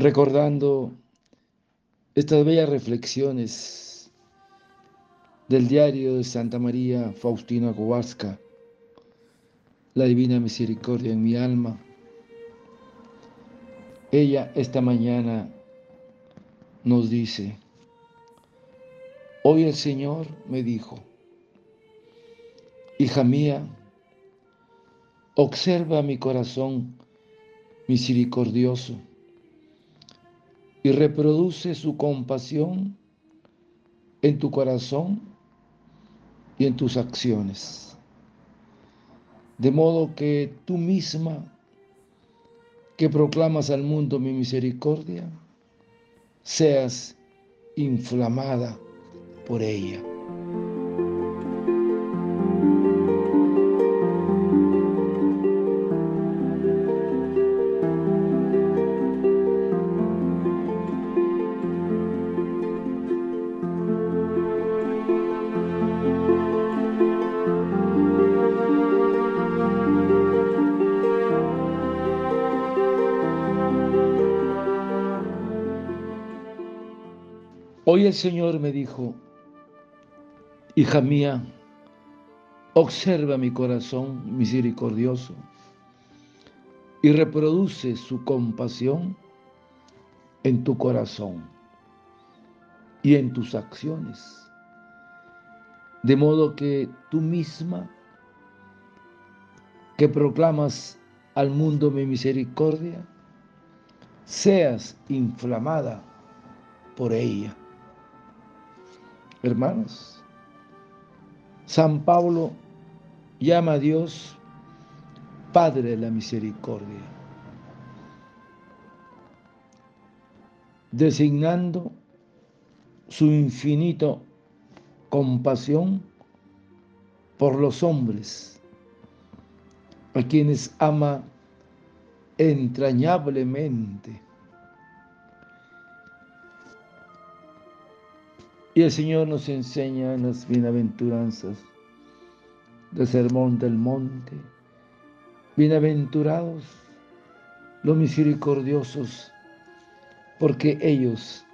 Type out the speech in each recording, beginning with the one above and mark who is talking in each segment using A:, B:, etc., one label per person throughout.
A: recordando estas bellas reflexiones del diario de Santa María Faustina Kowalska, la divina misericordia en mi alma. Ella esta mañana nos dice, hoy el Señor me dijo, hija mía, observa mi corazón misericordioso y reproduce su compasión en tu corazón y en tus acciones. De modo que tú misma, que proclamas al mundo mi misericordia, seas inflamada por ella. Hoy el Señor me dijo, hija mía, observa mi corazón misericordioso y reproduce su compasión en tu corazón y en tus acciones, de modo que tú misma, que proclamas al mundo mi misericordia, seas inflamada por ella. Hermanos, San Pablo llama a Dios Padre de la Misericordia, designando su infinito compasión por los hombres, a quienes ama entrañablemente. Y el Señor nos enseña en las bienaventuranzas del Sermón del Monte. Bienaventurados los misericordiosos, porque ellos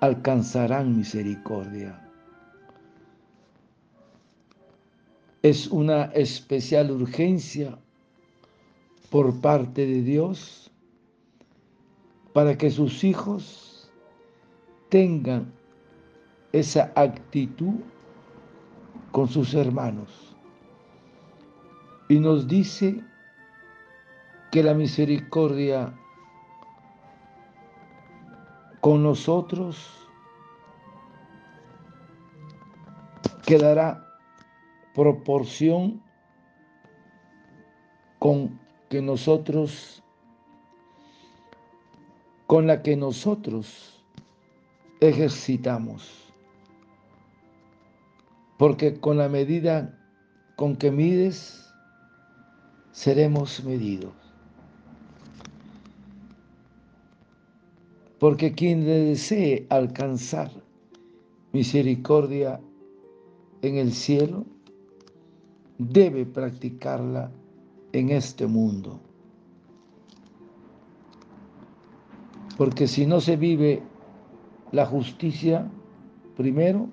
A: alcanzarán misericordia. Es una especial urgencia por parte de Dios para que sus hijos tengan esa actitud con sus hermanos. Y nos dice que la misericordia con nosotros quedará proporción con que nosotros, con la que nosotros ejercitamos porque con la medida con que mides, seremos medidos. Porque quien desee alcanzar misericordia en el cielo, debe practicarla en este mundo. Porque si no se vive la justicia primero,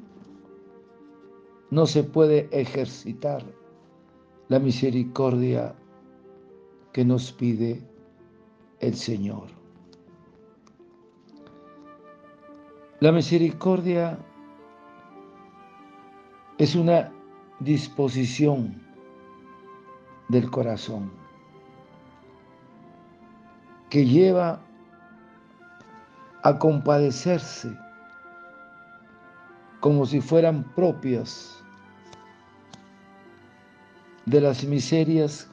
A: no se puede ejercitar la misericordia que nos pide el Señor. La misericordia es una disposición del corazón que lleva a compadecerse como si fueran propias de las miserias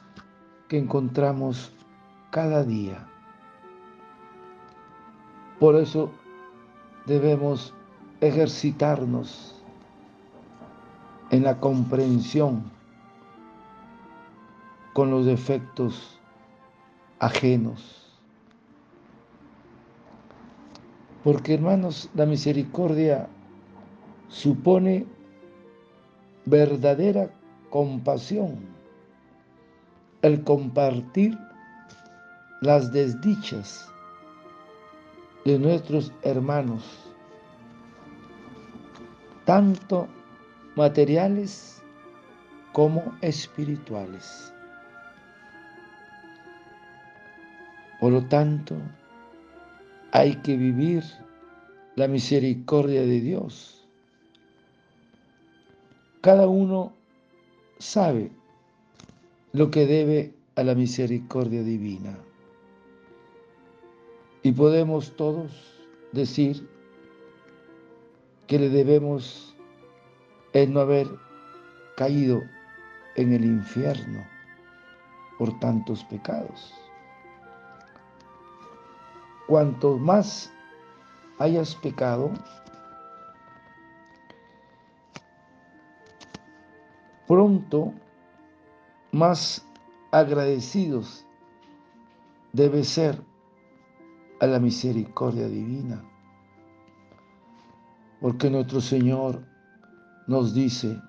A: que encontramos cada día. Por eso debemos ejercitarnos en la comprensión con los defectos ajenos. Porque hermanos, la misericordia supone verdadera compasión, el compartir las desdichas de nuestros hermanos, tanto materiales como espirituales. Por lo tanto, hay que vivir la misericordia de Dios. Cada uno sabe lo que debe a la misericordia divina. Y podemos todos decir que le debemos el no haber caído en el infierno por tantos pecados. Cuanto más hayas pecado, pronto más agradecidos debe ser a la misericordia divina. Porque nuestro Señor nos dice,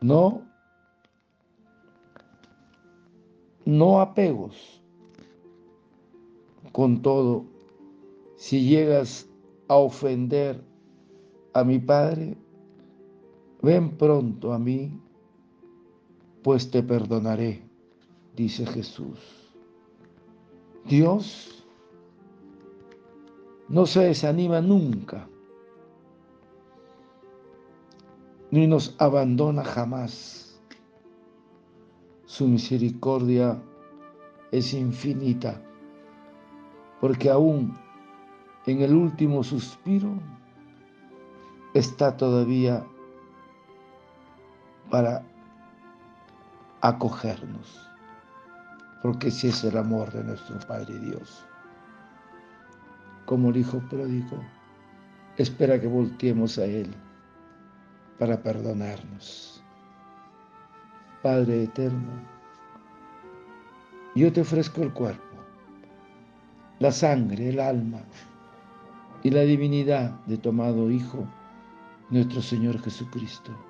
A: no, no apegos. Con todo, si llegas a ofender a mi Padre, ven pronto a mí, pues te perdonaré, dice Jesús. Dios no se desanima nunca, ni nos abandona jamás. Su misericordia es infinita, porque aún en el último suspiro está todavía para acogernos, porque ese es el amor de nuestro Padre Dios. Como el Hijo pródigo, espera que volteemos a Él para perdonarnos. Padre eterno, yo te ofrezco el cuerpo, la sangre, el alma y la divinidad de tu amado Hijo, nuestro Señor Jesucristo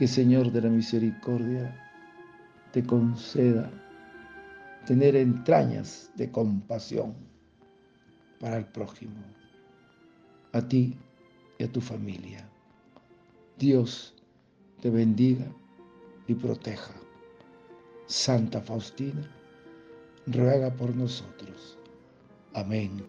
A: que Señor de la Misericordia te conceda tener entrañas de compasión para el prójimo, a ti y a tu familia. Dios te bendiga y proteja. Santa Faustina, ruega por nosotros. Amén.